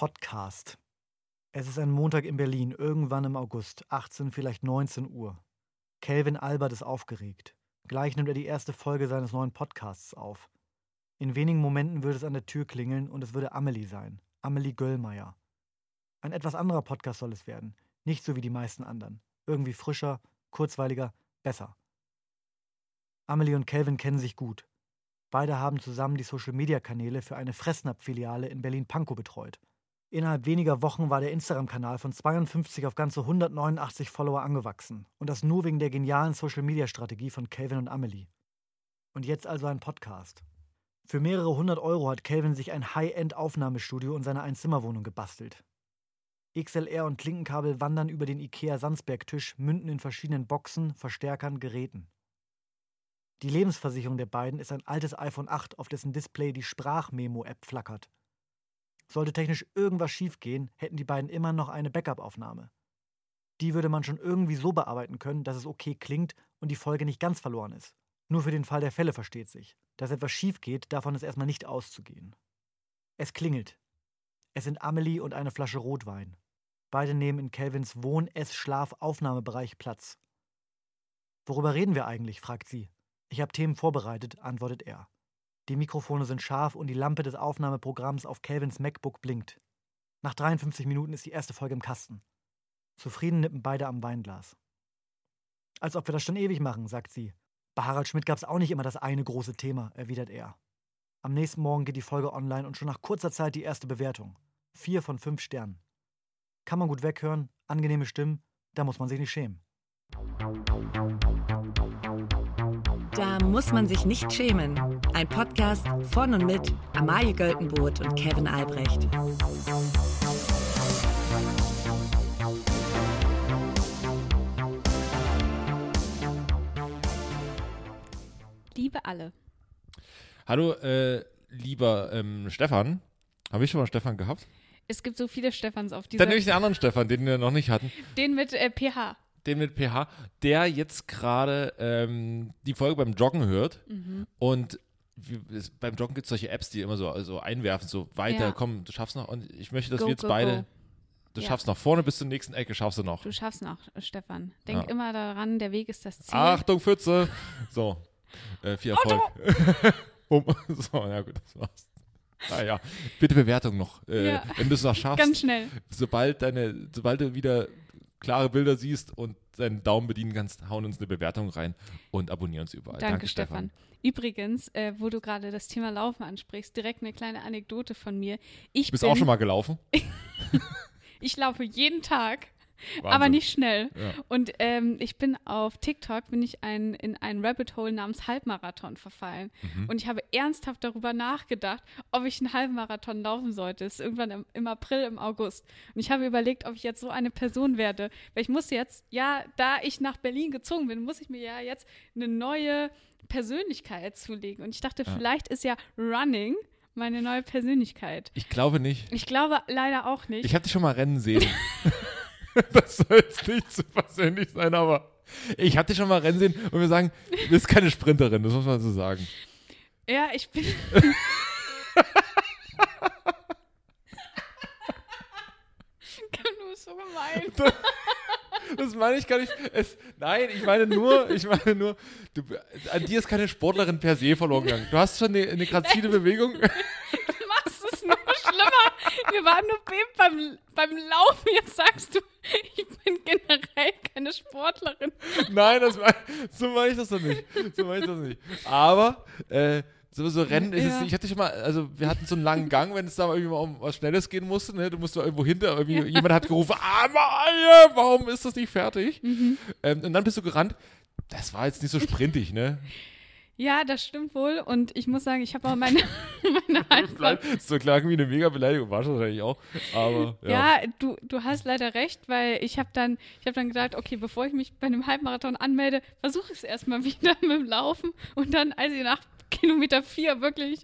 Podcast. Es ist ein Montag in Berlin, irgendwann im August, 18, vielleicht 19 Uhr. Kelvin Albert ist aufgeregt. Gleich nimmt er die erste Folge seines neuen Podcasts auf. In wenigen Momenten würde es an der Tür klingeln und es würde Amelie sein. Amelie Göllmeier. Ein etwas anderer Podcast soll es werden. Nicht so wie die meisten anderen. Irgendwie frischer, kurzweiliger, besser. Amelie und Kelvin kennen sich gut. Beide haben zusammen die Social-Media-Kanäle für eine Fressnapf-Filiale in Berlin-Pankow betreut. Innerhalb weniger Wochen war der Instagram-Kanal von 52 auf ganze 189 Follower angewachsen. Und das nur wegen der genialen Social-Media-Strategie von Calvin und Amelie. Und jetzt also ein Podcast. Für mehrere hundert Euro hat Calvin sich ein High-End-Aufnahmestudio in seiner Einzimmerwohnung gebastelt. XLR und Klinkenkabel wandern über den IKEA-Sandsberg-Tisch, münden in verschiedenen Boxen, Verstärkern, Geräten. Die Lebensversicherung der beiden ist ein altes iPhone 8, auf dessen Display die Sprachmemo-App flackert. Sollte technisch irgendwas schiefgehen, hätten die beiden immer noch eine Backup-Aufnahme. Die würde man schon irgendwie so bearbeiten können, dass es okay klingt und die Folge nicht ganz verloren ist. Nur für den Fall der Fälle versteht sich. Dass etwas schief geht, davon ist erstmal nicht auszugehen. Es klingelt. Es sind Amelie und eine Flasche Rotwein. Beide nehmen in Kelvins Wohn-, Ess-, Schlaf-, Aufnahmebereich Platz. Worüber reden wir eigentlich? fragt sie. Ich habe Themen vorbereitet, antwortet er. Die Mikrofone sind scharf und die Lampe des Aufnahmeprogramms auf Calvins MacBook blinkt. Nach 53 Minuten ist die erste Folge im Kasten. Zufrieden nippen beide am Weinglas. Als ob wir das schon ewig machen, sagt sie. Bei Harald Schmidt gab es auch nicht immer das eine große Thema, erwidert er. Am nächsten Morgen geht die Folge online und schon nach kurzer Zeit die erste Bewertung. Vier von fünf Sternen. Kann man gut weghören, angenehme Stimmen, da muss man sich nicht schämen. Da muss man sich nicht schämen. Ein Podcast von und mit Amalie Göltenboot und Kevin Albrecht. Liebe alle. Hallo, äh, lieber ähm, Stefan. Habe ich schon mal Stefan gehabt? Es gibt so viele Stefans auf dieser Dann nehme ich den anderen Stefan, den wir noch nicht hatten. Den mit äh, PH. Den mit PH, der jetzt gerade ähm, die Folge beim Joggen hört. Mhm. Und wie, es, beim Joggen gibt es solche Apps, die immer so, so einwerfen, so weiter, Ja. komm, du schaffst noch. Und ich möchte, dass Go, wir jetzt go, beide, go. du Ja. schaffst noch vorne bis zur nächsten Ecke, schaffst du noch. Du schaffst noch, äh, Stefan. Denk Ja. immer daran, der Weg ist das Ziel. Achtung, Pfütze! So, äh, viel Erfolg. um, so, ja gut, das war's. Naja, bitte Bewertung noch. Äh. Wenn du es noch schaffst, Ganz schnell. sobald deine, sobald du wieder klare Bilder siehst und deinen Daumen bedienen kannst, hauen uns eine Bewertung rein und abonnieren uns überall. Danke, Stefan. Übrigens, äh, wo du gerade das Thema Laufen ansprichst, direkt eine kleine Anekdote von mir. Ich Du bist bin, auch schon mal gelaufen? Ich laufe jeden Tag, aber Wahnsinn. nicht schnell. Ja. Und ähm, ich bin auf TikTok, bin ich ein, in ein Rabbit Hole namens Halbmarathon verfallen. Mhm. Und ich habe ernsthaft darüber nachgedacht, ob ich einen Halbmarathon laufen sollte. Das ist irgendwann im, im April, im August. Und ich habe überlegt, ob ich jetzt so eine Person werde. Weil ich muss jetzt, ja, da ich nach Berlin gezogen bin, muss ich mir ja jetzt eine neue Persönlichkeit zulegen. Und ich dachte, Ja. vielleicht ist ja Running meine neue Persönlichkeit. Ich glaube nicht. Ich glaube leider auch nicht. Ich habe dich schon mal rennen sehen. das soll jetzt nicht zu persönlich sein, aber ich dich schon mal rennen sehen und wir sagen, du bist keine Sprinterin, das muss man so sagen. Ja, ich bin. du bist so gemein. Das meine ich gar nicht. Es, nein, ich meine nur, ich meine nur, du, an dir ist keine Sportlerin per se verloren gegangen. Du hast schon eine, eine grazile Bewegung. Du machst es nur schlimmer. Wir waren nur beim, beim Laufen. Jetzt sagst du, ich bin generell keine Sportlerin. Nein, das mein, so meine ich das doch nicht. So meine ich das nicht. Aber äh, so, so Rennen ist Ja. es, ich hatte schon mal, also wir hatten so einen langen Gang, wenn es da irgendwie mal um was Schnelles gehen musste, ne? Du musst da irgendwo hinter, irgendwie, jemand hat gerufen, ah, Maja, warum ist das nicht fertig? Mhm. Ähm, und dann bist du gerannt. Das war jetzt nicht so sprintig, ne? Ja, das stimmt wohl. Und ich muss sagen, ich habe auch meine, meine Halbfrau. So klang wie eine mega Beleidigung, war schon wahrscheinlich auch. Aber ja. Ja, du, du hast leider recht, weil ich habe dann, ich habe dann gedacht, okay, bevor ich mich bei einem Halbmarathon anmelde, versuche ich es erstmal wieder mit dem Laufen. Und dann, als ich nach Kilometer vier wirklich,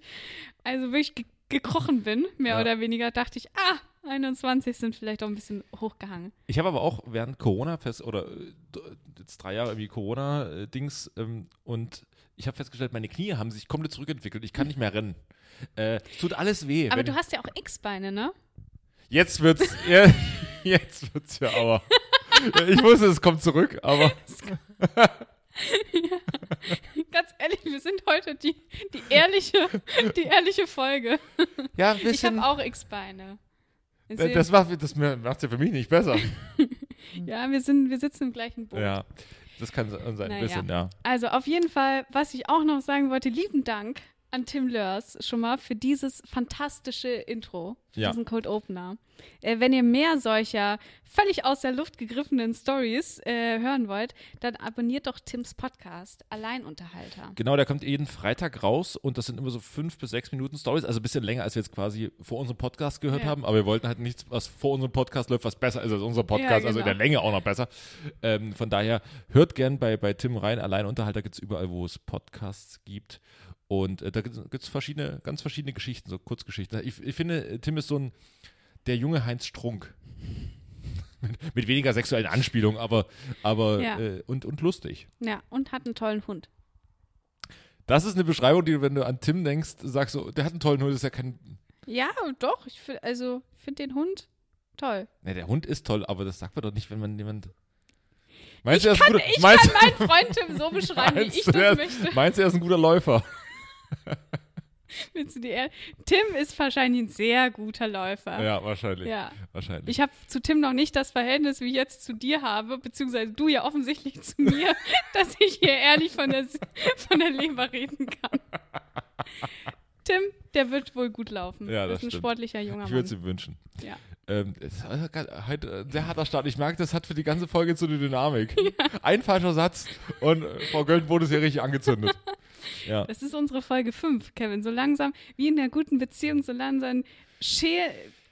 also wirklich ge gekrochen bin, mehr Ja. oder weniger, dachte ich, ah, 21 sind vielleicht auch ein bisschen hochgehangen. Ich habe aber auch während Corona fest oder äh, jetzt drei Jahre irgendwie Corona-Dings ähm, und ich habe festgestellt, meine Knie haben sich komplett zurückentwickelt. Ich kann nicht mehr rennen. Äh, es tut alles weh. Aber du hast ja auch X-Beine, ne? Jetzt wird's, ja, jetzt wird's ja aber. Ich wusste, es kommt zurück, aber Ganz ehrlich, wir sind heute die, die, ehrliche, die ehrliche Folge. ja, ein Ich bisschen. habe auch X-Beine. Das sind- das macht das macht's ja für mich nicht besser. Ja, wir, sind, wir sitzen im gleichen Boot. Ja, das kann sein, ein Naja. bisschen, ja. Also auf jeden Fall, was ich auch noch sagen wollte, lieben Dank an Tim Lörs schon mal für dieses fantastische Intro, für Ja. diesen Cold Opener. Äh, wenn ihr mehr solcher völlig aus der Luft gegriffenen Stories äh, hören wollt, dann abonniert doch Tims Podcast Alleinunterhalter. Genau, der kommt jeden Freitag raus und das sind immer so fünf bis sechs Minuten Stories, also ein bisschen länger, als wir jetzt quasi vor unserem Podcast gehört Ja. haben, aber wir wollten halt nichts, was vor unserem Podcast läuft, was besser ist als unser Podcast, Ja, also in der genau. Länge auch noch besser. Ähm, von daher hört gern bei, bei Tim rein, Alleinunterhalter gibt es überall, wo es Podcasts gibt. Und äh, da gibt es verschiedene, ganz verschiedene Geschichten, so Kurzgeschichten. Ich, ich finde, äh, Tim ist so ein der junge Heinz Strunk. mit, mit weniger sexuellen Anspielungen, aber, aber Ja. äh, und, und lustig. Ja, und hat einen tollen Hund. Das ist eine Beschreibung, die, du, wenn du an Tim denkst, sagst so, der hat einen tollen Hund, das ist ja kein. Ja, doch. Ich find, also finde den Hund toll. Ne, der Hund ist toll, aber das sagt man doch nicht, wenn man jemand. Meinst Ich du, er ist ein kann, guter, ich meinst, kann meinen Freund Tim so beschreiben, wie ich das möchte. meinst du, er ist ein guter Läufer? Willst du die ehr- Tim ist wahrscheinlich ein sehr guter Läufer. Ja, wahrscheinlich. Ja. Wahrscheinlich. Ich habe zu Tim noch nicht das Verhältnis, wie ich jetzt zu dir habe, beziehungsweise du ja offensichtlich zu mir, dass ich hier ehrlich von der, von der Leber reden kann. Tim, der wird wohl gut laufen. Ja, das ist ein stimmt. sportlicher junger ich Mann. würde es ihm wünschen. Ja. Ähm, heute ein sehr harter Start. Ich merke, das hat für die ganze Folge so eine Dynamik. Ein falscher Satz und äh, Frau Gölten wurde hier richtig angezündet. Ja. Das ist unsere Folge 5, Kevin. So langsam, wie in einer guten Beziehung, so langsam schee,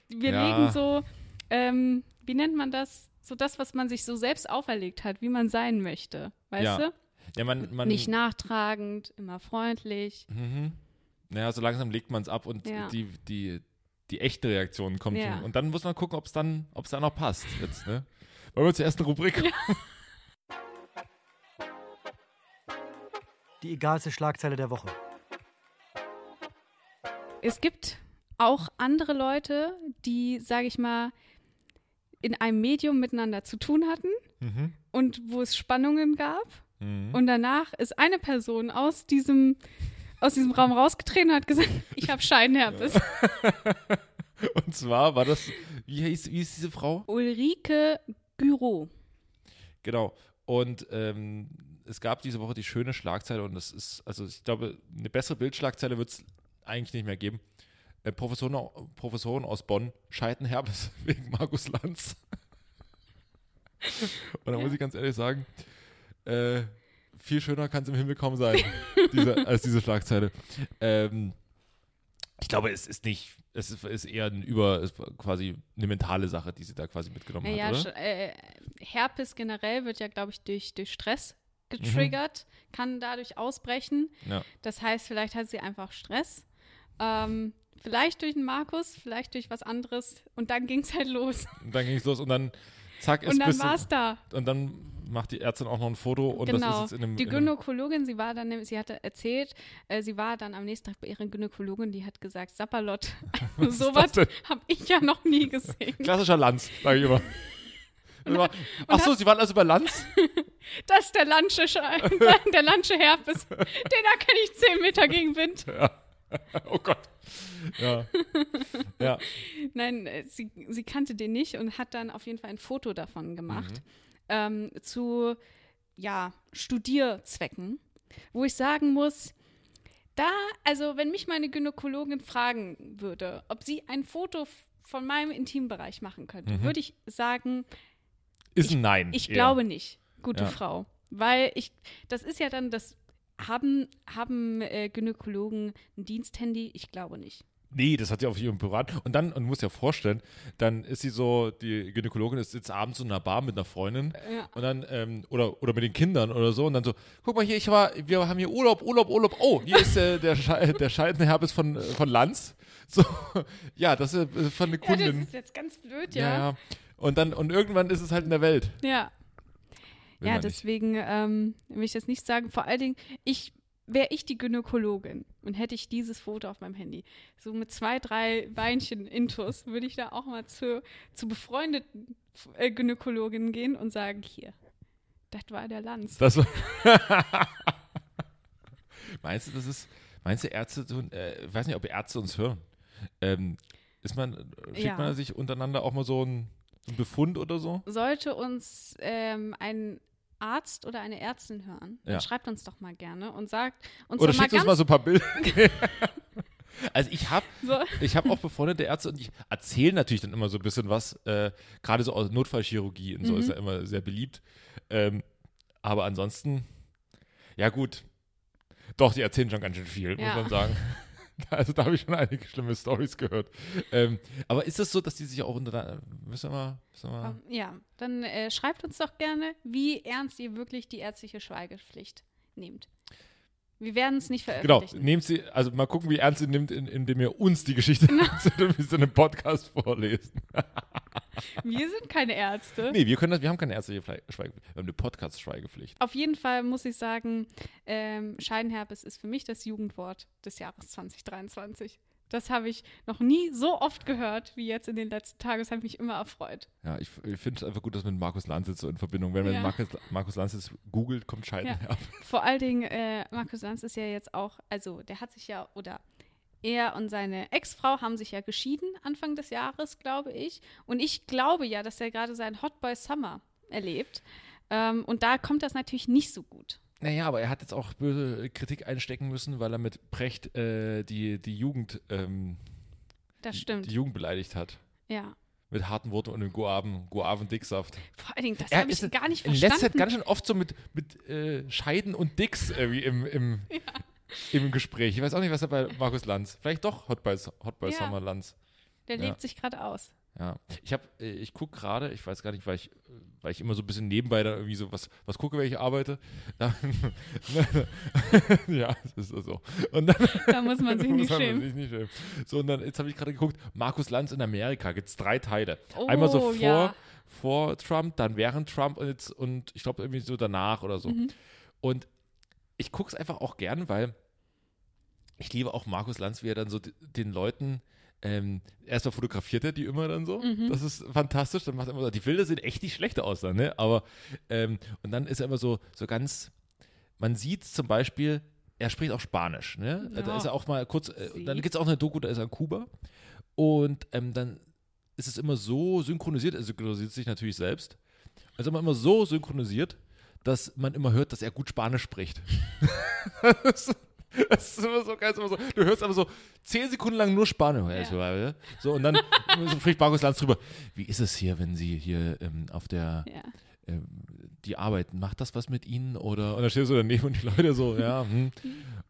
wir Ja. legen so, ähm, wie nennt man das? So das, was man sich so selbst auferlegt hat, wie man sein möchte. Weißt Ja. du? Ja, man, man, Nicht nachtragend, immer freundlich. Mhm. Naja, so langsam legt man es ab und Ja. die, die, die echte Reaktion kommt. Ja. schon. Und dann muss man gucken, ob es dann, ob's dann noch passt. Jetzt, ne? Wollen wir zur ersten Rubrik? Die egalste Schlagzeile der Woche. Es gibt auch andere Leute, die, sage ich mal, in einem Medium miteinander zu tun hatten Mhm. und wo es Spannungen gab. Mhm. Und danach ist eine Person aus diesem, aus diesem Raum rausgetreten und hat gesagt, ich habe Scheinherpes. Und zwar war das, wie hieß, wie hieß diese Frau? Ulrike Gyro. Genau. Und ähm, es gab diese Woche die schöne Schlagzeile und das ist, also ich glaube, eine bessere Bildschlagzeile wird es eigentlich nicht mehr geben. Äh, Professoren, Professoren aus Bonn scheiden Herbes wegen Markus Lanz. und da muss ich ganz ehrlich sagen, äh, viel schöner kann es im Himmel kaum sein, diese, als diese Schlagzeile. Ähm, ich glaube, es ist nicht, es ist, ist eher ein über, quasi eine mentale Sache, die sie da quasi mitgenommen Naja, hat? Sch- äh, Herpes generell wird ja, glaube ich, durch, durch Stress getriggert, kann dadurch ausbrechen. Ja. Das heißt, vielleicht hat sie einfach Stress. Ähm, vielleicht durch den Markus, vielleicht durch was anderes. Und dann ging es halt los. Und dann ging es los und dann zack, ist Und dann war es da. und dann macht die Ärztin auch noch ein Foto und das genau. ist jetzt in einem, die Gynäkologin, sie war dann, sie hatte erzählt, äh, sie war dann am nächsten Tag bei ihrer Gynäkologin, die hat gesagt, Sapperlot, ist sowas das habe ich ja noch nie gesehen. klassischer Lanz, sage ich immer. Das war- Ach so, Sie waren also bei Lanz? Das ist der Landsche, Sche- der Landsche Herpes. Den erkenne ich 10 Meter gegen Wind. Oh Gott. Ja. Ja. Nein, äh, sie, sie kannte den nicht und hat dann auf jeden Fall ein Foto davon gemacht. Ähm, zu, ja, Studierzwecken. Wo ich sagen muss, da, also wenn mich meine Gynäkologin fragen würde, ob sie ein Foto von meinem Intimbereich machen könnte, würde ich sagen, Ist ein Nein. ich eher. glaube nicht, gute Ja. Frau. Weil ich, das ist ja dann das, haben, haben äh, Gynäkologen ein Diensthandy? Ich glaube nicht. Nee, das hat sie auf ihrem Privat. Und dann, und du musst dir vorstellen, dann ist sie so, die Gynäkologin ist jetzt abends in einer Bar mit einer Freundin Ja. und dann, ähm, oder, oder mit den Kindern oder so und dann so, guck mal hier, ich war, wir haben hier Urlaub, Urlaub, Urlaub. Oh, hier ist äh, der, Schei der scheidende Herpes von, äh, von Lanz. So, ja, das ist äh, von einer Ja, das Kundin. ist jetzt ganz blöd, Ja, ja. ja. Und dann, und irgendwann ist es halt in der Welt. Ja, Will ja deswegen ähm, will ich das nicht sagen. Vor allen Dingen, ich wäre ich die Gynäkologin und hätte ich dieses Foto auf meinem Handy, so mit zwei, drei Beinchen intus, würde ich da auch mal zu, zu befreundeten äh, Gynäkologinnen gehen und sagen, hier, das war der Lanz. Das war meinst du, das ist, meinst du, Ärzte tun, äh, ich weiß nicht, ob Ärzte uns hören. Ähm, ist man, schickt Ja. man sich untereinander auch mal so einen, so einen Befund oder so? Sollte uns ähm, ein Arzt oder eine Ärztin hören, dann Ja. schreibt uns doch mal gerne und sagt uns Oder doch mal schickt uns mal so ein paar Bilder. also ich habe so, ich habe auch befreundete Ärzte und ich erzähle natürlich dann immer so ein bisschen was, äh, gerade so aus Notfallchirurgie und so Mhm. ist ja immer sehr beliebt. Ähm, aber ansonsten, ja gut, doch, die erzählen schon ganz schön viel, Ja. muss man sagen. Also da habe ich schon einige schlimme Stories gehört. Ähm, aber ist das so, dass die sich auch unter müssen wir mal, müssen wir Ähm, Ja, dann äh, schreibt uns doch gerne, wie ernst ihr wirklich die ärztliche Schweigepflicht nehmt. Wir werden es nicht Genau, veröffentlichen. nehmt sie, also mal gucken, wie ernst ihr nimmt, in- indem ihr uns die Geschichte Genau. in einem Podcast vorlesen. Wir sind keine Ärzte. Nee, wir können das, wir haben keine ärztliche Fle- Schweigepflicht, wir haben eine Podcast-Schweigepflicht. Auf jeden Fall muss ich sagen, ähm, Scheidenherpes ist für mich das Jugendwort des Jahres 2023. Das habe ich noch nie so oft gehört wie jetzt in den letzten Tagen. Das hat mich immer erfreut. Ja, ich, ich finde es einfach gut, dass mit Markus Lanz so in Verbindung, wenn man Ja. Markus, Markus Lanz jetzt googelt, kommt Scheiden Ja. Vor allen Dingen, äh, Markus Lanz ist ja jetzt auch, also der hat sich ja, oder er und seine Ex-Frau haben sich ja geschieden Anfang des Jahres, glaube ich. Und ich glaube ja, dass er gerade seinen Hot Boy Summer erlebt. Ähm, und da kommt das natürlich nicht so gut. Naja, aber er hat jetzt auch böse Kritik einstecken müssen, weil er mit Precht äh, die, die Jugend ähm, Das stimmt. die Jugend beleidigt hat. ja. Mit harten Worten und dem Guaven, Guaven-Dicksaft. Vor allen Dingen, das habe ich gar nicht In letzter Zeit verstanden. ganz schön oft so mit, mit äh, Scheiden und Dicks irgendwie im, im, im Gespräch. Ich weiß auch nicht, was er bei Markus Lanz. Vielleicht doch Hot Boy, Hot Boy Ja. Summer Lanz. Der Ja. lebt sich gerade aus. Ja, ich habe, ich gucke gerade, ich weiß gar nicht, weil ich, weil ich immer so ein bisschen nebenbei da irgendwie so was, was gucke, wenn ich arbeite. Da, ja, das ist so. Und dann Da muss man sich muss nicht man schämen. sich nicht schämen. So, und dann, jetzt habe ich gerade geguckt, Markus Lanz in Amerika, gibt es drei Teile. Oh, Einmal so vor, ja. vor Trump, dann während Trump und jetzt, und ich glaube irgendwie so danach oder so. Mhm. Und ich gucke es einfach auch gern, weil ich liebe auch Markus Lanz, wie er dann so den Leuten, ähm, erstmal fotografiert er die immer dann so. Mhm. Das ist fantastisch. Dann macht er immer so, die Bilder sehen echt nicht schlecht aus dann, ne? Aber, ähm, und dann ist er immer so, so ganz, man sieht zum Beispiel, er spricht auch Spanisch, ne? Da Ja. ist er auch mal kurz, äh, dann gibt es auch eine Doku, da ist er in Kuba. Und ähm, dann ist es immer so synchronisiert, er synchronisiert sich natürlich selbst. Also immer, immer so synchronisiert, dass man immer hört, dass er gut Spanisch spricht. das, ist, immer so geil. Immer so, du hörst aber so zehn Sekunden lang nur Spanisch. Ja. So, und dann so spricht Markus Lanz drüber. Wie ist es hier, wenn Sie hier ähm, auf der Ja. ähm, die arbeiten, macht das was mit ihnen? Oder und dann stehst du daneben und die Leute so, ja, hm.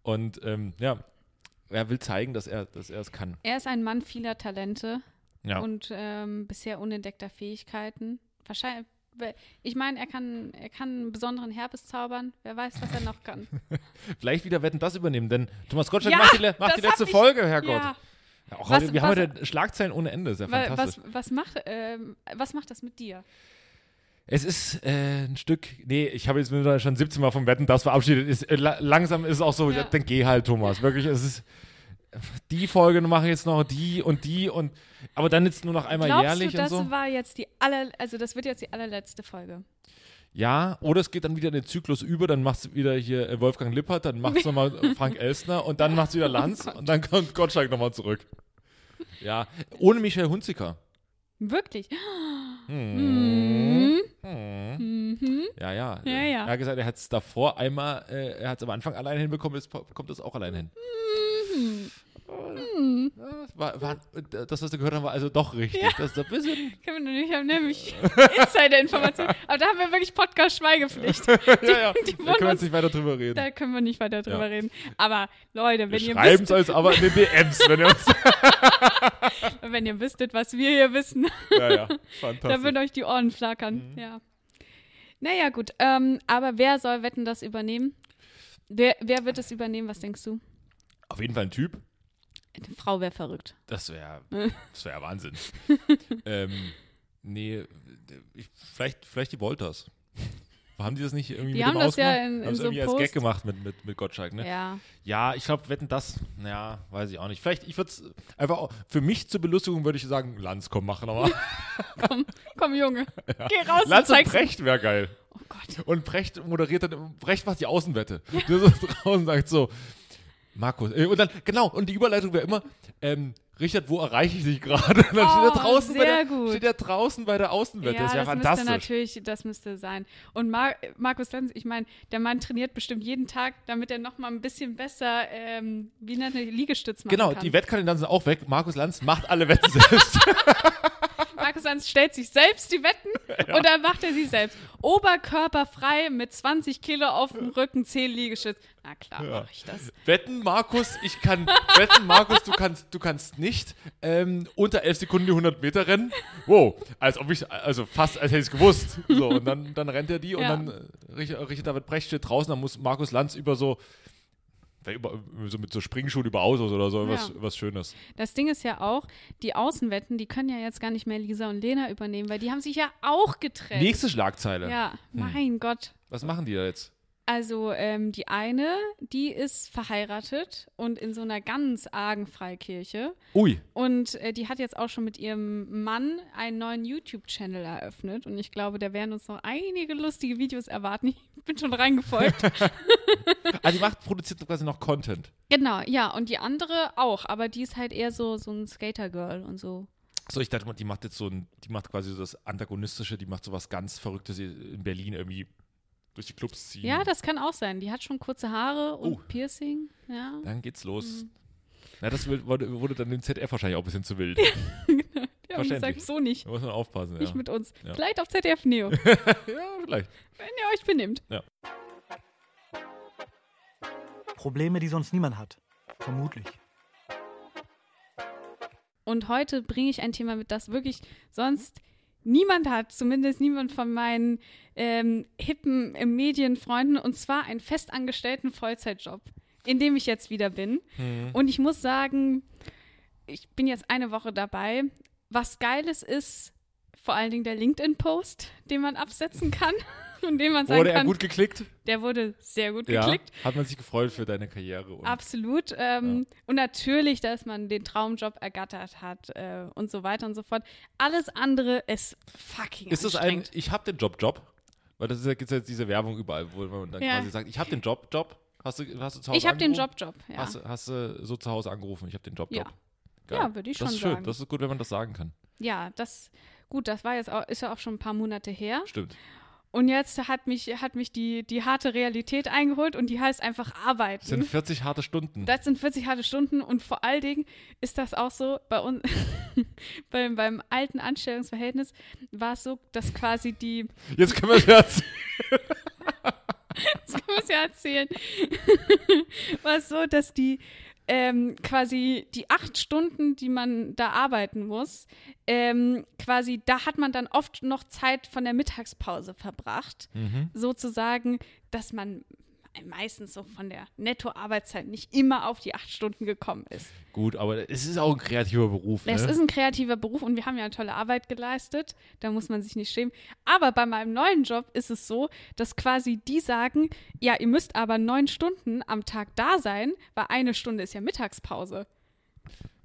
Und ähm, ja, er will zeigen, dass er, dass er es kann. Er ist ein Mann vieler Talente Ja. und ähm, bisher unentdeckter Fähigkeiten. Wahrscheinlich, ich meine, er kann, er kann einen besonderen Herpes zaubern. Wer weiß, was er noch kann. Vielleicht wieder Wetten das übernehmen, denn Thomas Gottschalk Ja, macht die, macht die letzte ich- Folge, Herrgott. ja, Ja, auch Was- heute, wir was- haben heute Schlagzeilen ohne Ende, ist ja wa- fantastisch. was, was, macht, ähm, was macht das mit dir? Es ist äh, ein Stück, nee, ich habe jetzt schon 17 Mal vom Wetten das verabschiedet. Ist, äh, la langsam ist es auch so, Ja. dann geh halt, Thomas. Wirklich, es ist die Folge mache ich jetzt noch, die und die und aber dann jetzt nur noch einmal Glaubst jährlich du, das und so. war jetzt die aller, also das wird jetzt die allerletzte Folge? Ja, oder es geht dann wieder in den Zyklus über, dann machst du wieder hier äh, Wolfgang Lippert, dann machst du nochmal Frank Elstner und dann machst du wieder Lanz und dann kommt Gottschalk nochmal zurück. Ja, ohne Michael Hunziker. Wirklich? Hm. Mhm. Hm. Mhm. Ja, ja. Ja, ja. Er hat gesagt, er hat es davor einmal, äh, er hat es am Anfang alleine hinbekommen, jetzt kommt es auch alleine hin. Ja, das war, war, das, was du gehört hast, war also doch richtig. Ja. Das ist ein bisschen. Können wir nicht, haben nämlich Insider-Informationen. Aber da haben wir wirklich Podcast-Schweigepflicht. ja, ja. die da können wir uns- jetzt nicht weiter drüber reden. Da können wir nicht weiter drüber Ja. reden. Aber Leute, wenn ihr, Schreiben es wisst, als aber in den DMs, wenn ihr uns. wenn ihr wüsstet, was wir hier wissen, ja, ja. Fantastisch. würden euch die Ohren flackern. Mhm. Ja. Naja, gut. Ähm, aber wer soll Wetten das übernehmen? Wer, wer wird es übernehmen? Was denkst du? Auf jeden Fall ein Typ. Die Frau wäre verrückt. Das wäre das wär Wahnsinn. ähm, nee, ich, vielleicht, vielleicht die Wolters. Haben die das nicht irgendwie Die mit haben dem das ja in- in haben so irgendwie als Post- Gag gemacht mit, mit, mit Gottschalk, ne? Ja. Ja, ich glaube, wetten das, ja, weiß ich auch nicht. Vielleicht, ich würde es einfach, auch, für mich zur Belustigung würde ich sagen, Lanz, komm, mach nochmal. Komm, komm, Junge. Geh raus Lanz und und. Precht wäre geil. Oh Gott. Und Precht moderiert dann, Precht macht die Außenwette. Der so draußen sagt so, Markus, äh, und dann, genau, und die Überleitung wäre immer, ähm, Richard, wo erreiche ich dich gerade? Und dann Oh, steht er draußen bei sehr der, gut. steht er draußen bei der Außenwette. Ja, das wäre das müsste fantastisch. natürlich, das müsste sein. Und Mar Markus Lanz, ich meine, der Mann trainiert bestimmt jeden Tag, damit er noch mal ein bisschen besser, ähm, wie nennt er, Liegestütz machen Genau, kann. die Wettkandidaten sind auch weg. Markus Lanz macht alle Wetten selbst. Markus Lanz stellt sich selbst die Wetten und dann macht er sie selbst. Oberkörperfrei mit 20 Kilo auf dem Rücken, 10 Liegestütz. Na klar, Ja. mache ich das. Wetten, Markus, ich kann, wetten, Markus, du kannst, du kannst nicht ähm, unter 11 Sekunden die 100 Meter rennen. Wow, als ob ich, also fast, als hätte ich es gewusst. So, und dann, dann rennt er die und Ja. dann äh, Richard, Richard David Brecht steht draußen, dann muss Markus Lanz über so, über, so mit so Springschuhen über Autos oder so, was, Ja. was Schönes. Das Ding ist ja auch, die Außenwetten, die können ja jetzt gar nicht mehr Lisa und Lena übernehmen, weil die haben sich ja auch getrennt. Nächste Schlagzeile. Ja, mein Gott. Was machen die da jetzt? Also ähm, die eine, die ist verheiratet und in so einer ganz argen Freikirche. Ui, Und äh, die hat jetzt auch schon mit ihrem Mann einen neuen YouTube-Channel eröffnet. Und ich glaube, da werden uns noch einige lustige Videos erwarten. Ich bin schon reingefolgt. also die macht, produziert quasi noch Content. genau, ja. Und die andere auch. Aber die ist halt eher so, so ein Skater-Girl und so. So, ich dachte, mal, die macht jetzt so ein, die macht quasi so das Antagonistische, die macht so was ganz Verrücktes in Berlin irgendwie durch die Clubs ziehen. Ja, das kann auch sein. Die hat schon kurze Haare und Oh. Piercing. Ja. Dann geht's los. Mhm. Na, das wurde, wurde dann dem ZDF wahrscheinlich auch ein bisschen zu wild. Ja, und ich Verständlich. so nicht. Da muss man aufpassen, ja. Nicht mit uns. Ja. Vielleicht auf ZDF Neo, ja, vielleicht. wenn ihr euch benimmt. Probleme, die sonst niemand hat. Vermutlich. Und heute bringe ich ein Thema mit, das wirklich sonst niemand hat, zumindest niemand von meinen ähm, hippen äh, Medienfreunden, und zwar einen festangestellten Vollzeitjob, in dem ich jetzt wieder bin. Und ich muss sagen, ich bin jetzt eine Woche dabei. Was Geiles ist, vor allen Dingen der LinkedIn-Post, den man absetzen kann und den man sagen Wurde er kann, gut geklickt? der wurde sehr gut Ja. geklickt. Hat man sich gefreut für deine Karriere. Und Absolut. Ähm, Und natürlich, dass man den Traumjob ergattert hat äh, und so weiter und so fort. Alles andere ist fucking ist das ein, ich hab den Job, Job? Weil das ist ja, gibt's ja jetzt diese Werbung überall, wo man dann Ja. quasi sagt, ich hab den Job, Job. Hast du, hast du zu Hause ich habe den angerufen? Job, Job, ja. Hast, du- hast du so zu Hause angerufen, ich hab den Job, Ja. Job. Ja, würde ich das schon ist schön. sagen. Das ist gut, wenn man das sagen kann. Ja, das, gut, das war jetzt auch, ist ja auch schon ein paar Monate her. Stimmt. Und jetzt hat mich, hat mich die, die harte Realität eingeholt und die heißt einfach arbeiten. Das sind 40 harte Stunden. Das sind 40 harte Stunden und vor allen Dingen ist das auch so, bei uns, beim, beim alten Anstellungsverhältnis war es so, dass quasi die, Jetzt können wir es jetzt. das muss ich ja erzählen, war es so, dass die ähm, quasi die acht Stunden, die man da arbeiten muss, ähm, quasi, da hat man dann oft noch Zeit von der Mittagspause verbracht. Sozusagen, dass man meistens so von der Nettoarbeitszeit nicht immer auf die acht Stunden gekommen ist. Gut, aber es ist auch ein kreativer Beruf. Ne? Es ist ein kreativer Beruf und wir haben ja tolle Arbeit geleistet. Da muss man sich nicht schämen. Aber bei meinem neuen Job ist es so, dass quasi die sagen, ja, ihr müsst aber neun Stunden am Tag da sein, weil eine Stunde ist ja Mittagspause.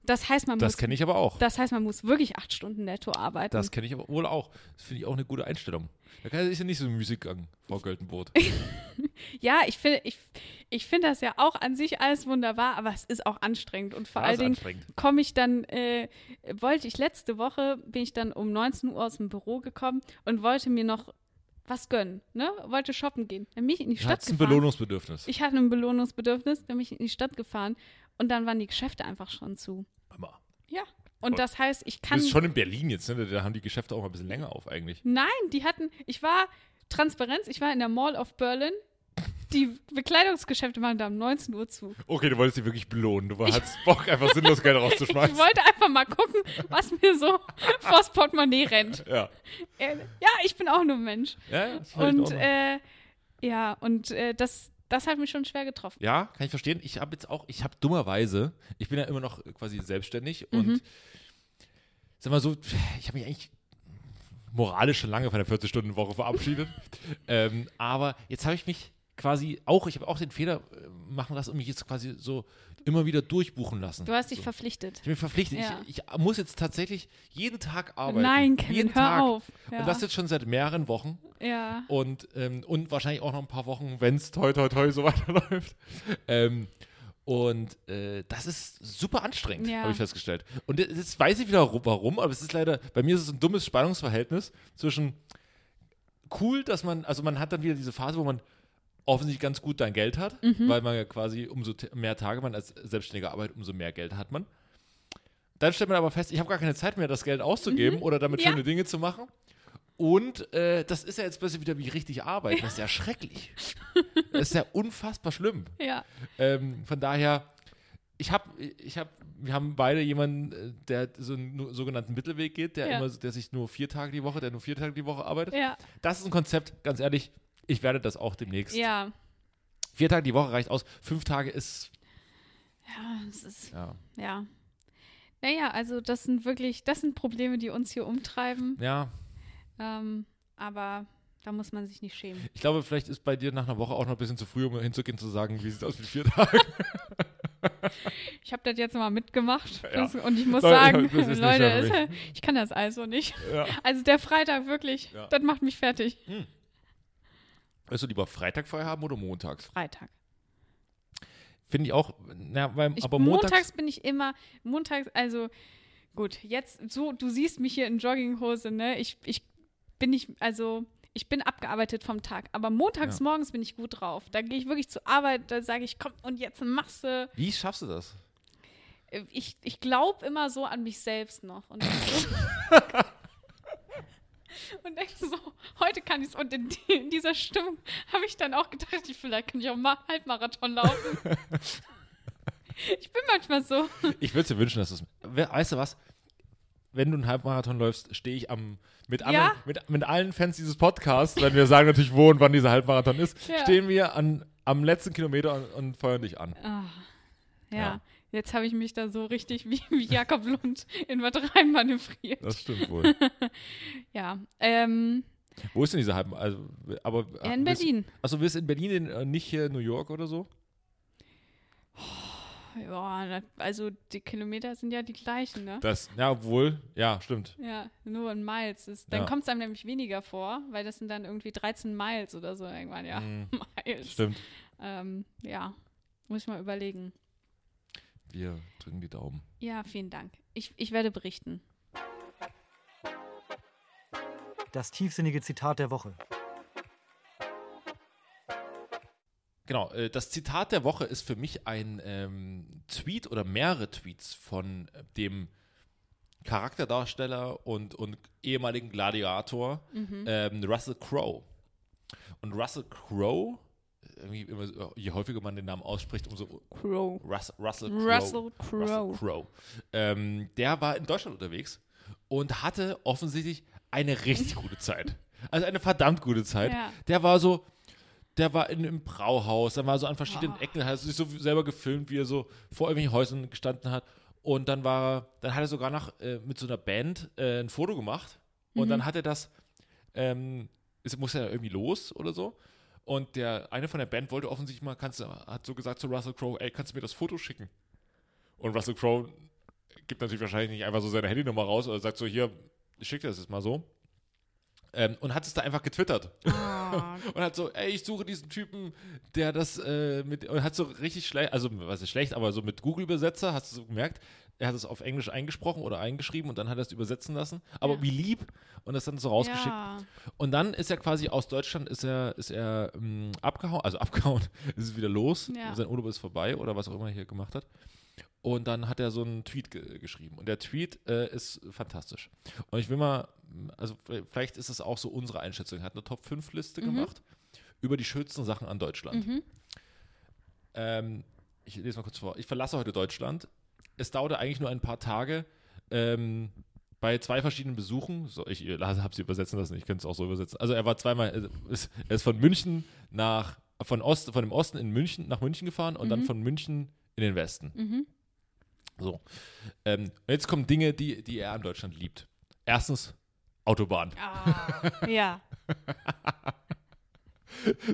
Das heißt, man das muss, kenne ich aber auch. das heißt, man muss wirklich acht Stunden netto arbeiten. Das kenne ich aber wohl auch. Das finde ich auch eine gute Einstellung. Da ist ja nicht so ein Musikgang, Frau Göltenbrot. ja, ich finde ich, ich finde das ja auch an sich alles wunderbar, aber es ist auch anstrengend. Und vor Das allen Dingen komme ich dann, äh, wollte ich letzte Woche, bin ich dann um 19 Uhr aus dem Büro gekommen und wollte mir noch was gönnen, ne? Wollte shoppen gehen. Dann bin ich in die Du Stadt hast ein gefahren. Belohnungsbedürfnis. Ich hatte ein Belohnungsbedürfnis, dann bin ich in die Stadt gefahren und dann waren die Geschäfte einfach schon zu. Hammer. Ja. Und Und das heißt, ich Du kann. bist schon in Berlin jetzt, ne? Da haben die Geschäfte auch mal ein bisschen länger auf eigentlich. Nein, die hatten, ich war Transparenz, ich war in der Mall of Berlin. Die Bekleidungsgeschäfte waren da um 19 Uhr zu. Okay, du wolltest dich wirklich belohnen. Du hattest Bock, einfach sinnlos Geld Ich rauszuschmeißen. wollte einfach mal gucken, was mir so vors Portemonnaie rennt. Ja. Äh, ja, ich bin auch nur Mensch. Ja, ja, das ich Und äh, ja, und äh, das, das hat mich schon schwer getroffen. Ja, kann ich verstehen. Ich habe jetzt auch, ich habe dummerweise, ich bin ja immer noch quasi selbstständig Mhm. und sag mal so, ich habe mich eigentlich moralisch schon lange von der 40-Stunden-Woche verabschiedet. ähm, aber jetzt habe ich mich quasi auch, ich habe auch den Fehler äh, machen lassen und mich jetzt quasi so immer wieder durchbuchen lassen. Du hast dich so. verpflichtet. Ich bin verpflichtet. Ja. Ich, ich muss jetzt tatsächlich jeden Tag arbeiten. Nein, Kevin, jeden hör Tag. auf. Ja. Und das jetzt schon seit mehreren Wochen. ja. Und, ähm, und wahrscheinlich auch noch ein paar Wochen, wenn es toi toi toi so weiterläuft. Ähm, und äh, das ist super anstrengend, Ja. habe ich festgestellt. Und jetzt- weiß ich wieder ru- warum, aber es ist leider, bei mir ist es ein dummes Spannungsverhältnis zwischen cool, dass man, also man hat dann wieder diese Phase, wo man offensichtlich ganz gut dein Geld hat, Mhm. weil man ja quasi umso mehr Tage man als Selbstständiger arbeitet, umso mehr Geld hat man. Dann stellt man aber fest, ich habe gar keine Zeit mehr, das Geld auszugeben oder damit Mhm. Ja. schöne Dinge zu machen. Und äh, das ist ja jetzt plötzlich wieder wie richtig arbeiten. Das ist ja schrecklich. Das ist ja unfassbar schlimm. ja. Ähm, von daher, ich habe, ich hab, wir haben beide jemanden, äh, der so einen sogenannten Mittelweg geht, der Ja. immer, der sich nur vier Tage die Woche, der nur vier Tage die Woche arbeitet. Ja. Das ist ein Konzept, ganz ehrlich, ich werde das auch demnächst. Ja. Vier Tage die Woche reicht aus, fünf Tage ist, Ja, es ist, ja, ja. Naja, also das sind wirklich, das sind Probleme, die uns hier umtreiben. ja. Ähm, aber da muss man sich nicht schämen. Ich glaube, vielleicht ist bei dir nach einer Woche auch noch ein bisschen zu früh, um hinzugehen zu sagen, wie sieht es aus mit vier Tagen. Ich habe das jetzt mal mitgemacht Ja. und ich muss Leute, sagen, ist Leute, es- ich kann das also nicht. ja. Also der Freitag wirklich, Ja. das macht mich fertig. Willst du lieber Freitag frei haben oder montags? Freitag. Finde ich auch, na, weil, Ich, aber montags, montags, bin ich immer, montags, also gut, jetzt so, du siehst mich hier in Jogginghose, ne? Ich, ich bin nicht, also ich bin abgearbeitet vom Tag, aber montags Ja. morgens bin ich gut drauf. Da gehe ich wirklich zur Arbeit, da sage ich, komm und jetzt machst du. wie schaffst du das? Ich, ich glaube immer so an mich selbst noch. Und so, und denke so, heute kann ich es. Und in, in dieser Stimmung habe ich dann auch gedacht, ich, vielleicht kann ich auch mal Halbmarathon laufen. ich bin manchmal so. Ich würde dir wünschen, dass es. Weißt du was? Wenn du einen Halbmarathon läufst, stehe ich am mit, anderen, Ja. mit, mit allen Fans dieses Podcasts, wenn wir sagen natürlich, wo und wann dieser Halbmarathon ist, Ja. stehen wir an, am letzten Kilometer und, und feuern dich an. Ah, ja. Ja. Jetzt habe ich mich da so richtig wie, wie Jakob Lund in was rein manövriert. Das stimmt wohl. Ja, ähm, wo ist denn dieser Halbmarathon? Also, aber, ja, in willst- Berlin. Achso, willst du in Berlin, in, äh, nicht hier in New York oder so? Ja, na, also die Kilometer sind ja die gleichen, ne? Das, ja, wohl, ja, stimmt. Ja, nur in Miles. Ist, dann Ja. kommt es einem nämlich weniger vor, weil das sind dann irgendwie 13 Miles oder so irgendwann, ja. Mhm, Miles. stimmt. Ähm, ja, muss ich mal überlegen. Wir drücken die Daumen. Ja, vielen Dank. Ich, ich werde berichten. Das tiefsinnige Zitat der Woche. Genau, äh, das Zitat der Woche ist für mich ein ähm, Tweet oder mehrere Tweets von äh, dem Charakterdarsteller und, und ehemaligen Gladiator ähm, Russell Crowe. Und Russell Crowe, irgendwie immer, je häufiger man den Namen ausspricht, umso Crow. Russ, Russell Crowe. Russell Crowe. Russell Crowe. Ähm, der war in Deutschland unterwegs und hatte offensichtlich eine richtig gute Zeit. Also eine verdammt gute Zeit. Ja. Der war so, der war in einem Brauhaus, dann war so an verschiedenen Oh. Ecken, hat sich so selber gefilmt, wie er so vor irgendwelchen Häusern gestanden hat. Und dann war er, dann hat er sogar noch äh, mit so einer Band äh, ein Foto gemacht. Und Mhm. dann hat er das, ähm, es muss ja irgendwie los oder so. Und der eine von der Band wollte offensichtlich mal, kannst du, hat so gesagt zu Russell Crowe, ey, kannst du mir das Foto schicken? Und Russell Crowe gibt natürlich wahrscheinlich nicht einfach so seine Handynummer raus oder sagt so, hier, ich schicke dir das jetzt mal so. Ähm, und hat es da einfach getwittert. Ah, Und hat so, ey, ich suche diesen Typen, der das äh, mit, und hat so richtig schlecht, also was ist schlecht, aber so mit Google-Übersetzer, hast du so gemerkt, er hat es auf Englisch eingesprochen oder eingeschrieben und dann hat er es übersetzen lassen. Aber Ja. wie lieb und das dann so rausgeschickt. ja. Und dann ist er quasi aus Deutschland, ist er, ist er ähm, abgehauen, also abgehauen, ist es wieder los, Ja. sein Urlaub ist vorbei oder was auch immer er hier gemacht hat. Und dann hat er so einen Tweet ge geschrieben. Und der Tweet äh, ist fantastisch. Und ich will mal, also vielleicht ist es auch so unsere Einschätzung. Er hat eine Top-5-Liste gemacht über die schönsten Sachen an Deutschland. Mhm. Ähm, ich lese mal kurz vor. Ich verlasse heute Deutschland. Es dauerte eigentlich nur ein paar Tage. Ähm, bei zwei verschiedenen Besuchen, so, ich habe sie übersetzen lassen, ich könnte es auch so übersetzen. Also er war zweimal, ist, er ist von München nach, von, Ost, von dem Osten in München, nach München gefahren und dann von München in den Westen. Mhm. So. Ähm, und jetzt kommen Dinge, die, die er an Deutschland liebt. Erstens Autobahn. Ah, ja.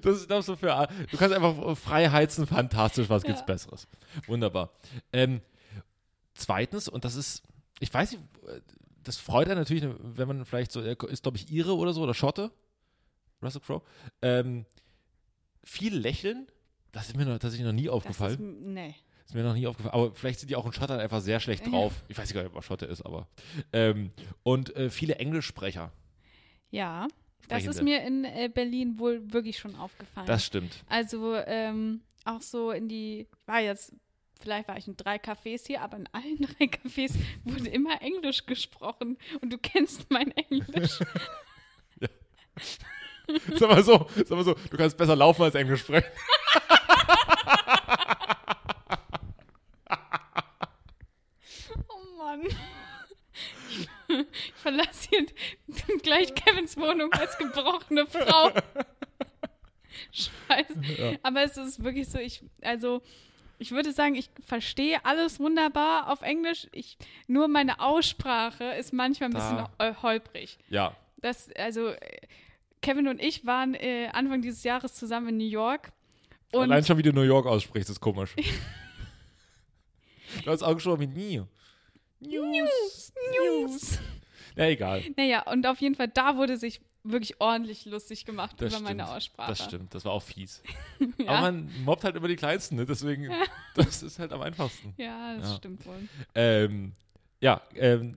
Das ist doch so für. Du kannst einfach frei heizen, fantastisch, was gibt's Ja. Besseres? Wunderbar. Ähm, zweitens, und das ist, ich weiß nicht, das freut einen natürlich, wenn man vielleicht so, er ist glaube ich Ire oder so, oder Schotte, Russell Crowe, ähm, viel lächeln, das ist mir noch, tatsächlich noch nie aufgefallen. ist, nee. Ist mir noch nie aufgefallen. Aber vielleicht sind die auch in Schottland einfach sehr schlecht Ja. drauf. Ich weiß gar nicht, ob er Schotte ist, aber. Ähm, und äh, viele Englischsprecher. Ja, das ist mir in äh, Berlin wohl wirklich schon aufgefallen. Das stimmt. Also ähm, auch so in die, ich war jetzt, vielleicht war ich in drei Cafés hier, aber in allen drei Cafés wurde immer Englisch gesprochen und du kennst mein Englisch. Sag mal so, sag mal so, du kannst besser laufen als Englisch sprechen. Oh Mann. Ich verlasse hier gleich Kevins Wohnung als gebrochene Frau. Scheiße. Aber es ist wirklich so, ich, also, ich würde sagen, ich verstehe alles wunderbar auf Englisch. Ich, nur meine Aussprache ist manchmal ein bisschen Da. hol- holprig. Ja. Das, also, äh, Kevin und ich waren äh, Anfang dieses Jahres zusammen in New York. Und Allein schon, wie du New York aussprichst, ist komisch. du hast auch schon mit nie. News, News. Ja, egal. Naja, und auf jeden Fall, da wurde sich wirklich ordentlich lustig gemacht Das über stimmt. meine Aussprache. Das stimmt, das war auch fies. Ja, Aber man mobbt halt immer die Kleinsten, ne? deswegen, das ist halt am einfachsten. ja das Ja. stimmt wohl. Ähm, ja, ähm,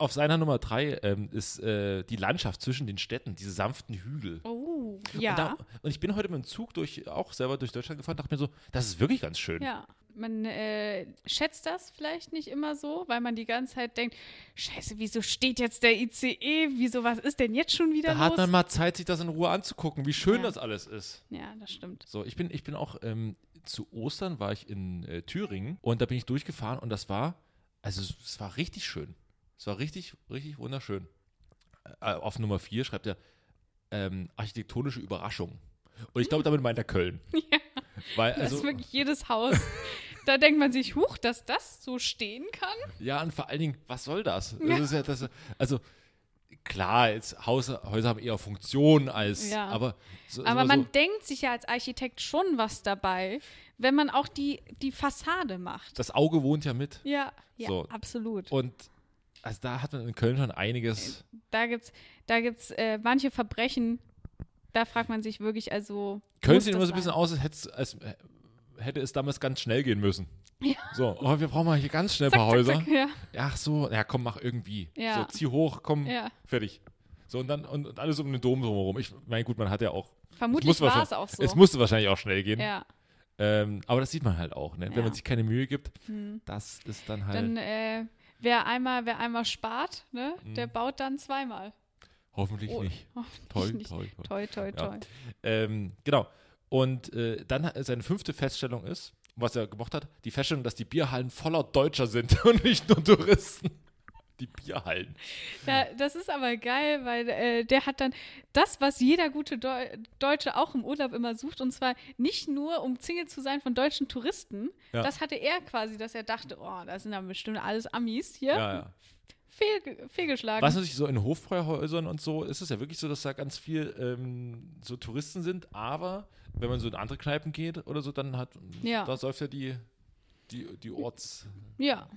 auf seiner Nummer drei ähm, ist äh, die Landschaft zwischen den Städten, diese sanften Hügel. Oh, Und, ja. da, und ich bin heute mit dem Zug durch, auch selber durch Deutschland gefahren, dachte mir so, das ist wirklich ganz schön. Ja, man äh, schätzt das vielleicht nicht immer so, weil man die ganze Zeit denkt, scheiße, wieso steht jetzt der ICE? Wieso, was ist denn jetzt schon wieder Da hat los? man mal Zeit, sich das in Ruhe anzugucken, wie schön Ja. das alles ist. ja, das stimmt. So, ich bin, ich bin auch ähm, zu Ostern war ich in äh, Thüringen und da bin ich durchgefahren und das war, also es, war richtig schön. Es war richtig, richtig wunderschön. Äh, auf Nummer 4 schreibt er ähm, architektonische Überraschung. Und ich glaube, damit meint er Köln. Ja. Weil, Das also, ist wirklich jedes Haus. Da denkt man sich, huch, dass das so stehen kann. ja, und vor allen Dingen, was soll das? das Ja. ist ja, das, also, klar, jetzt Häuser, Häuser haben eher Funktion als, Ja. aber so, Aber man so, denkt sich ja als Architekt schon was dabei, wenn man auch die, die Fassade macht. das Auge wohnt ja mit. Ja, ja, So. absolut. Und also da hat man in Köln schon einiges. da gibt's, da gibt's äh, manche Verbrechen, da fragt man sich wirklich, also. Köln sieht das immer so ein bisschen aus, als, als hätte es damals ganz schnell gehen müssen. Ja. So, oh, wir brauchen mal hier ganz schnell ein paar Häuser. zack, ja, Ach so, ja komm, mach irgendwie. Ja. So, zieh hoch, komm, fertig. So, und dann und, und alles um den Dom drumherum. Ich meine, gut, man hat ja auch. Vermutlich war es auch so. Es musste wahrscheinlich auch schnell gehen. ja, Ähm, aber das sieht man halt auch, ne? Wenn man sich keine Mühe gibt, hm. das ist dann halt dann äh, wer einmal, wer einmal spart, ne, Mhm. der baut dann zweimal. hoffentlich Oh, nicht. hoffentlich Toll, nicht. toll, toll. Toi, toi, Ja. toi. Ähm, genau. Und äh, dann seine fünfte Feststellung ist, was er gemacht hat, die Feststellung, dass die Bierhallen voller Deutscher sind und nicht nur Touristen. Die Bierhallen. Ja, das ist aber geil, weil äh, der hat dann das, was jeder gute Deu Deutsche auch im Urlaub immer sucht, und zwar nicht nur umzingelt zu sein von deutschen Touristen. Ja. Das hatte er quasi, dass er dachte, oh, das sind dann bestimmt alles Amis hier. Ja, ja. Fehl, fehlgeschlagen. Was natürlich so in Hofbräuhäusern und so ist es ja wirklich so, dass da ganz viel ähm, so Touristen sind, aber wenn man so in andere Kneipen geht oder so, dann hat, Ja. da säuft ja die, die, die Ortsleute. ja,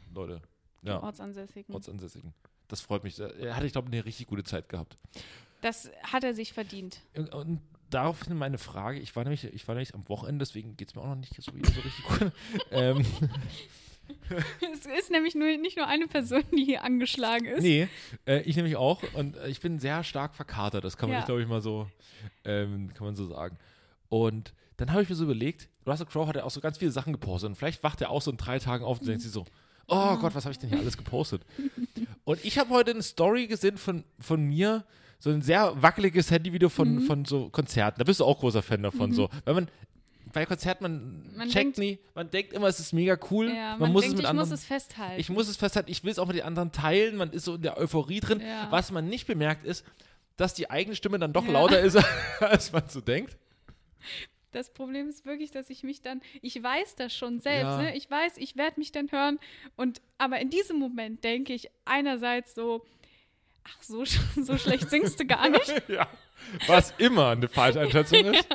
Ja, Ortsansässigen. Ortsansässigen. Das freut mich. Er hatte, ich glaube, eine richtig gute Zeit gehabt. Das hat er sich verdient. Und, und daraufhin meine Frage, ich war nämlich, ich war nämlich am Wochenende, deswegen geht es mir auch noch nicht so so richtig gut. ähm, es ist nämlich nur, nicht nur eine Person, die hier angeschlagen ist. nee, äh, ich nämlich auch. Und äh, ich bin sehr stark verkatert, das kann man, Ja. glaube ich, mal so, ähm, kann man so sagen. Und dann habe ich mir so überlegt, Russell Crowe hat ja auch so ganz viele Sachen gepostet und vielleicht wacht er auch so in drei Tagen auf und denkt sich so, oh Gott, was habe ich denn hier alles gepostet? und ich habe heute eine Story gesehen von, von mir, so ein sehr wackeliges Handyvideo von, Mhm. von so Konzerten. Da bist du auch großer Fan davon. So, wenn man bei Konzerten, man, Man checkt denkt- nie, man denkt immer, es ist mega cool. Ja, man, man, muss denkt, es mit ich anderen. muss es festhalten. ich muss es festhalten, ich will es auch mit den anderen teilen. Man ist so in der Euphorie drin. Ja. Was man nicht bemerkt ist, dass die eigene Stimme dann doch Ja. lauter ist, als man so denkt. Das Problem ist wirklich, dass ich mich dann, ich weiß das schon selbst, Ja. ne? ich weiß, ich werde mich dann hören und aber in diesem Moment denke ich einerseits so, ach, so, so schlecht singst du gar nicht. ja. Was immer eine Falscheinschätzung ist.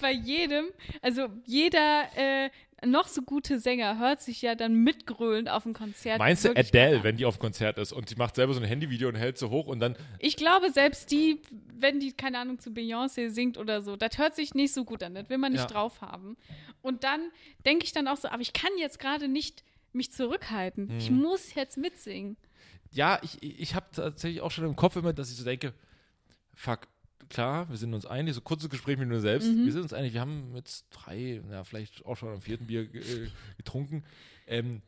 Bei jedem, also jeder äh, noch so gute Sänger hört sich ja dann mitgröhlend auf dem Konzert. Meinst du Adele, an. wenn die auf Konzert ist und sie macht selber so ein Handyvideo und hält so hoch und dann Ich glaube, selbst die, wenn die, keine Ahnung, zu Beyoncé singt oder so, das hört sich nicht so gut an. Das will man nicht Ja. drauf haben. Und dann denke ich dann auch so, aber ich kann jetzt gerade nicht mich zurückhalten. Ich Mhm. muss jetzt mitsingen. Ja, ich, ich habe tatsächlich auch schon im Kopf immer, dass ich so denke, fuck, klar, wir sind uns einig, so kurzes Gespräch mit mir selbst, Mhm. wir sind uns einig, wir haben jetzt drei, ja, vielleicht auch schon am vierten Bier äh, getrunken. Ähm,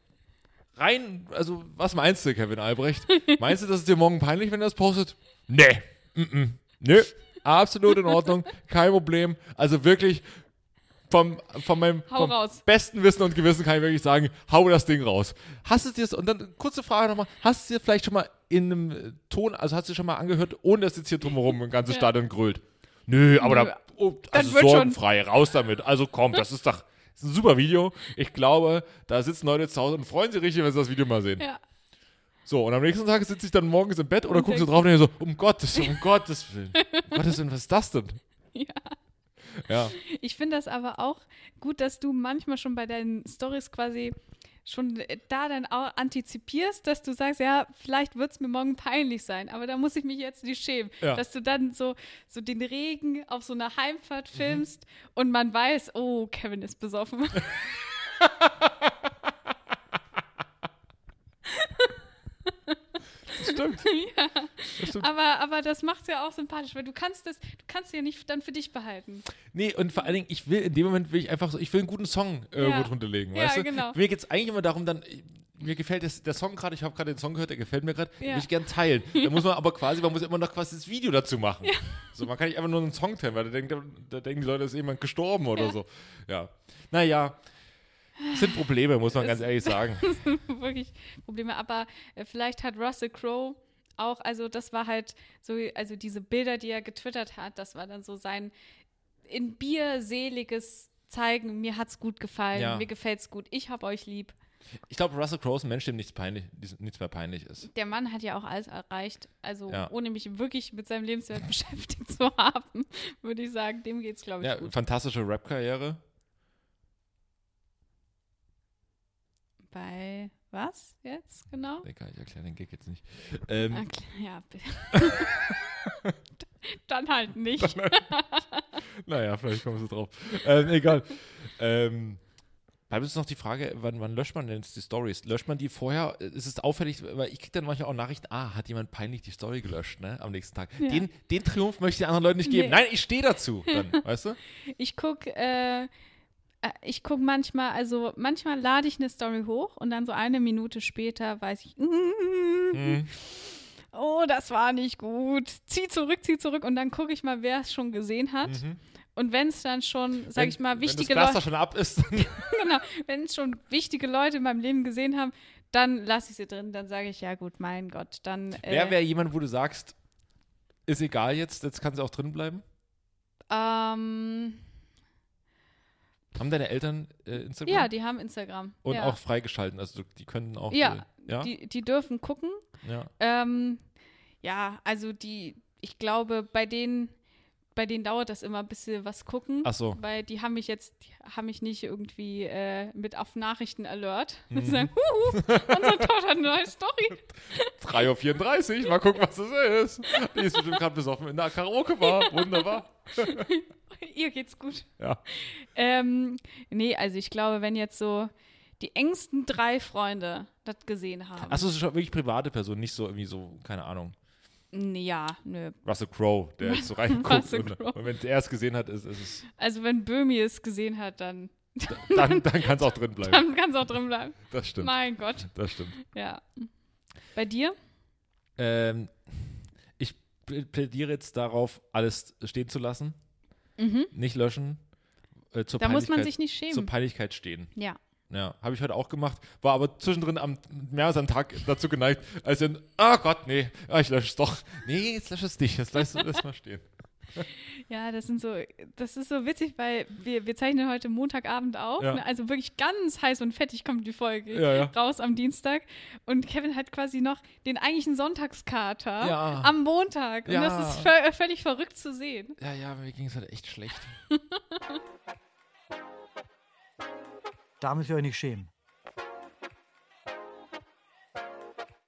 rein, also was meinst du, Kevin Albrecht? Meinst du, dass es dir morgen peinlich, wenn er das postet? Nee, mm -mm. nö, absolut in Ordnung, kein Problem. Also wirklich, vom, von meinem vom besten Wissen und Gewissen kann ich wirklich sagen, hau das Ding raus. Hast du es dir, und dann kurze Frage nochmal, hast du dir vielleicht schon mal in einem äh, Ton, also hast du schon mal angehört, ohne dass jetzt hier drumherum ein ganzes Ja. Stadion grölt? Nö, aber Nö. da, oh, also wird schon. sorgenfrei, raus damit. Also komm, das ist doch das ist ein super Video. Ich glaube, da sitzen Leute zu Hause und freuen sich richtig, wenn sie das Video mal sehen. Ja. So, und am nächsten Tag sitze ich dann morgens im Bett oder guckst du drauf und denkst so, um Gottes, um Gottes Willen. Um Gottes Willen, was ist das denn? Ja. Ja. Ich finde das aber auch gut, dass du manchmal schon bei deinen Stories quasi schon äh, da dann auch antizipierst, dass du sagst, ja, vielleicht wird es mir morgen peinlich sein, aber da muss ich mich jetzt nicht schämen. Ja. Dass du dann so, so den Regen auf so einer Mhm. Heimfahrt filmst und man weiß, oh, Kevin ist besoffen. Das stimmt. ja. Das stimmt. Aber, aber das macht es ja auch sympathisch, weil du kannst das, du kannst ja nicht dann für dich behalten. Nee, und vor allen Dingen, ich will in dem Moment will ich einfach so, ich will einen guten Song irgendwo Ja. legen, Ja, weißt du? genau. Mir geht es eigentlich immer darum, dann, mir gefällt das, der Song gerade, ich habe gerade den Song gehört, der gefällt mir gerade, Ja. will ich gern teilen. Da muss man aber quasi, man muss immer noch quasi das Video dazu machen. So, man kann nicht einfach nur einen Song teilen, weil da denken, da denken die Leute, ist jemand gestorben oder Ja. so. Ja. Naja, es sind Probleme, muss man ganz ehrlich sagen. wirklich Probleme. Aber äh, vielleicht hat Russell Crowe auch, also das war halt so, also diese Bilder, die er getwittert hat, das war dann so sein in Bier seliges Zeigen, mir hat's gut gefallen, Ja. mir gefällt's gut, ich hab euch lieb. Ich glaube, Russell Crowe ist ein Mensch, dem nichts, peinlich, nichts mehr peinlich ist. Der Mann hat ja auch alles erreicht, also Ja. ohne mich wirklich mit seinem Lebenswert beschäftigt zu haben, würde ich sagen, dem geht's, glaube ich, Ja, gut. fantastische Rap-Karriere. Bei was jetzt genau? Kann ich erklären, den Gag jetzt nicht. Ähm, ja, bitte. Dann halt nicht. Naja, vielleicht kommst du drauf. Ähm, egal. ähm, bleibt uns noch die Frage, wann, wann löscht man denn jetzt die Stories? Löscht man die vorher? Ist es auffällig, weil ich kriege dann manchmal auch Nachrichten, ah, hat jemand peinlich die Story gelöscht, ne, am nächsten Tag. Ja. Den, den Triumph möchte ich den anderen Leuten nicht geben. Nee. Nein, ich stehe dazu dann, weißt du? Ich guck, äh, äh, ich guck manchmal, also manchmal lade ich eine Story hoch und dann so eine Minute später weiß ich, Hm. oh, das war nicht gut. Zieh zurück, zieh zurück und dann gucke ich mal, wer es schon gesehen hat. Und wenn es dann schon, sag Mhm. Wenn- ich mal, wichtige Wenn das Pflaster Leute, schon ab ist, genau, wenn es schon wichtige Leute in meinem Leben gesehen haben, dann lasse ich sie drin. Dann sage ich, ja gut, mein Gott, dann. Äh, wer wäre jemand, wo du sagst, ist egal jetzt, jetzt kann sie auch drin bleiben? ähm, Haben deine Eltern äh, Instagram? ja, die haben Instagram. Und ja. auch freigeschalten, also die könnten auch. Ja, Äh, ja? Die, die dürfen gucken. ja. Ähm, ja, also die, ich glaube, bei denen, bei denen dauert das immer, bis sie was gucken. Ach so. Weil die haben mich jetzt, haben mich nicht irgendwie äh, mit auf Nachrichten alert. Mhm. Die sagen, huhu, unsere Tochter hat eine neue Story. 3.34 Uhr, mal gucken, was das ist. Die ist bestimmt gerade besoffen in der Karaoke-Bar. Wunderbar. Ihr geht's gut. Ja. Ähm, nee, also ich glaube, wenn jetzt so die engsten drei Freunde das gesehen haben. Achso, es ist schon wirklich private Person, nicht so irgendwie so, keine Ahnung. Ja, nö. Russell Crowe, der jetzt so reinguckt. Und, und wenn er es gesehen hat, ist, ist es, Also wenn Böhmi es gesehen hat, dann, dann, dann kann es auch drin bleiben. dann kann es auch drin bleiben. Das stimmt. Mein Gott. Das stimmt. Ja. Bei dir? Ähm, ich pl- plädiere jetzt darauf, alles stehen zu lassen, nicht löschen. Äh, zur Mhm. Da muss man sich nicht Zur schämen. Peinlichkeit stehen. Ja. Ja, habe ich heute auch gemacht, war aber zwischendrin am, mehr als am Tag dazu geneigt, als dann, ah Gott, nee, ah, ich lösche es doch. Nee, jetzt lösche es nicht, jetzt lass es mal stehen. Ja, das sind so, das ist so witzig, weil wir, wir zeichnen heute Montagabend auf. Ja. Ne? Also wirklich ganz heiß und fettig kommt die Folge Ja, ja. raus am Dienstag. Und Kevin hat quasi noch den eigentlichen Sonntagskater am Montag. Und das ist vö- völlig verrückt zu sehen. Ja, ja, mir ging es halt echt schlecht. Da müsst ihr euch nicht schämen.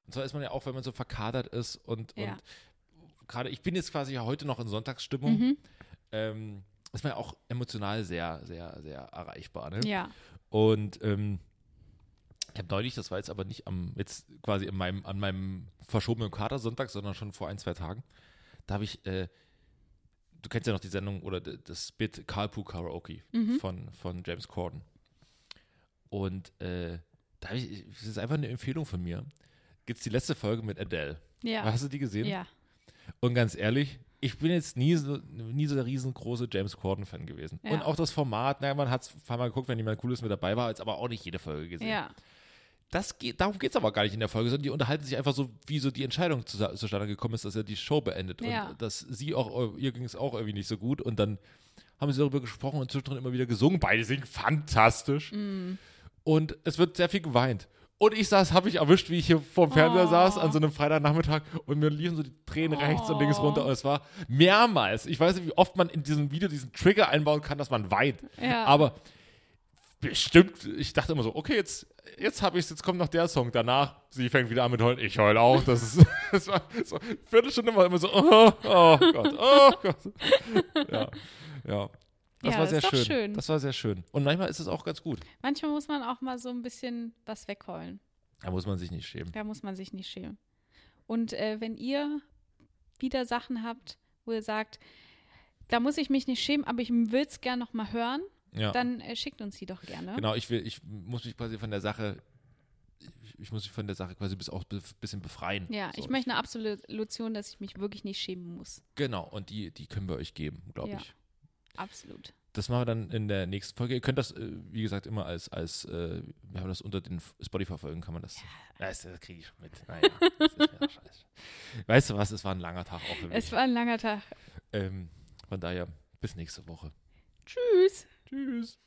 Und zwar ist man ja auch, wenn man so verkadert ist und, Ja. und gerade, ich bin jetzt quasi ja heute noch in Sonntagsstimmung, Mhm. ähm, ist man ja auch emotional sehr, sehr, sehr erreichbar. Ne? Ja. Und ähm, ich habe neulich, das war jetzt aber nicht am, jetzt quasi in meinem, an meinem verschobenen Katersonntag, sondern schon vor ein, zwei Tagen, da habe ich, äh, du kennst ja noch die Sendung oder das Bit Carpool Karaoke Mhm. von, von James Corden. Und äh, da ich, das ist einfach eine Empfehlung von mir. Gibt es die letzte Folge mit Adele. Ja. Hast du die gesehen? Ja. Und ganz ehrlich, ich bin jetzt nie so, nie so der riesengroße James Corden-Fan gewesen. Ja. Und auch das Format, naja, man hat es ein paar Mal geguckt, wenn jemand Cooles mit dabei war, jetzt aber auch nicht jede Folge gesehen. Ja. Das geht, darum geht es aber gar nicht in der Folge, sondern die unterhalten sich einfach so, wie so die Entscheidung zu, zustande gekommen ist, dass er die Show beendet. Ja. Und dass sie auch, ihr ging es auch irgendwie nicht so gut. Und dann haben sie darüber gesprochen und zwischendrin immer wieder gesungen. Beide singen fantastisch. Mm. Und es wird sehr viel geweint. Und ich saß, habe ich erwischt, wie ich hier vorm Fernseher Oh. saß an so einem Freitagnachmittag und mir liefen so die Tränen rechts und links Oh. runter. Und es war mehrmals. Ich weiß nicht, wie oft man in diesem Video diesen Trigger einbauen kann, dass man weint. Ja. Aber bestimmt, ich dachte immer so, okay, jetzt, jetzt habe ich es, jetzt kommt noch der Song. Danach, sie fängt wieder an mit heulen, ich heul auch. Das ist, das war so, Viertelstunde war immer so, oh, oh Gott, oh Gott. Ja, ja. Das Ja, war sehr schön. schön. Das war sehr schön. Und manchmal ist es auch ganz gut. Manchmal muss man auch mal so ein bisschen was wegheulen. Da muss man sich nicht schämen. Da muss man sich nicht schämen. Und äh, wenn ihr wieder Sachen habt, wo ihr sagt, da muss ich mich nicht schämen, aber ich will es gerne noch mal hören, Ja. dann äh, schickt uns die doch gerne. Genau, ich will, ich muss mich quasi von der Sache, ich, ich muss mich von der Sache quasi bis auch ein bisschen befreien. Ja, So. ich möchte eine Absolution, dass ich mich wirklich nicht schämen muss. Genau, und die, die können wir euch geben, glaube Ja. ich. Absolut. Das machen wir dann in der nächsten Folge. Ihr könnt das, äh, wie gesagt, immer als, als äh, wir haben das unter den Spotify-Folgen, kann man das. Ja, das, das kriege ich schon mit. Naja, das ist scheiße. Weißt du was, es war ein langer Tag auch für mich. Es war ein langer Tag. ähm, von daher, bis nächste Woche. Tschüss. Tschüss.